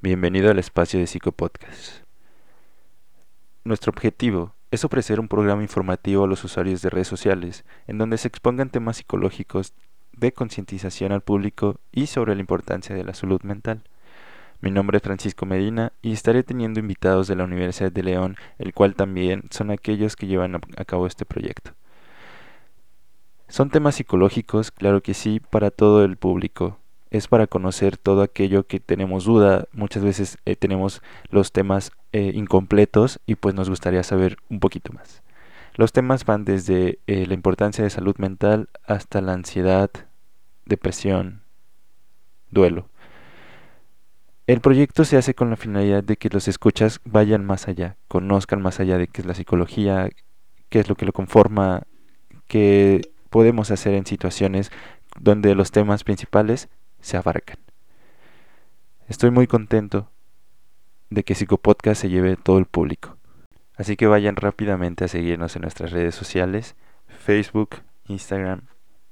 Bienvenido al espacio de Psicopodcast. Nuestro objetivo es ofrecer un programa informativo a los usuarios de redes sociales, en donde se expongan temas psicológicos de concientización al público y sobre la importancia de la salud mental. Mi nombre es Francisco Medina y estaré teniendo invitados de la Universidad de León, el cual también son aquellos que llevan a cabo este proyecto. Son temas psicológicos, claro que sí, para todo el público. Es para conocer todo aquello que tenemos duda. Muchas veces eh, tenemos los temas eh, incompletos y pues nos gustaría saber un poquito más. Los temas van desde eh, la importancia de salud mental hasta la ansiedad, depresión, duelo. El proyecto se hace con la finalidad de que los escuchas vayan más allá, conozcan más allá de qué es la psicología, qué es lo que lo conforma, que podemos hacer en situaciones donde los temas principales se abarcan. Estoy muy contento de que Psicopodcast se lleve todo el público. Así que vayan rápidamente a seguirnos en nuestras redes sociales, Facebook, Instagram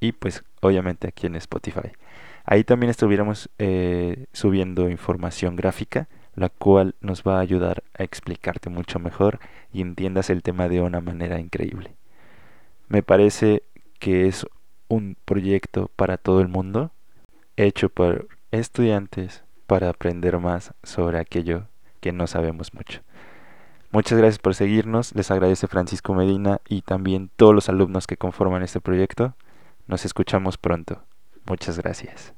y pues obviamente aquí en Spotify. Ahí también estuviéramos eh, subiendo información gráfica, la cual nos va a ayudar a explicarte mucho mejor y entiendas el tema de una manera increíble. Me parece que es un proyecto para todo el mundo, hecho por estudiantes para aprender más sobre aquello que no sabemos mucho. Muchas gracias por seguirnos, les agradece Francisco Medina y también todos los alumnos que conforman este proyecto. Nos escuchamos pronto. Muchas gracias.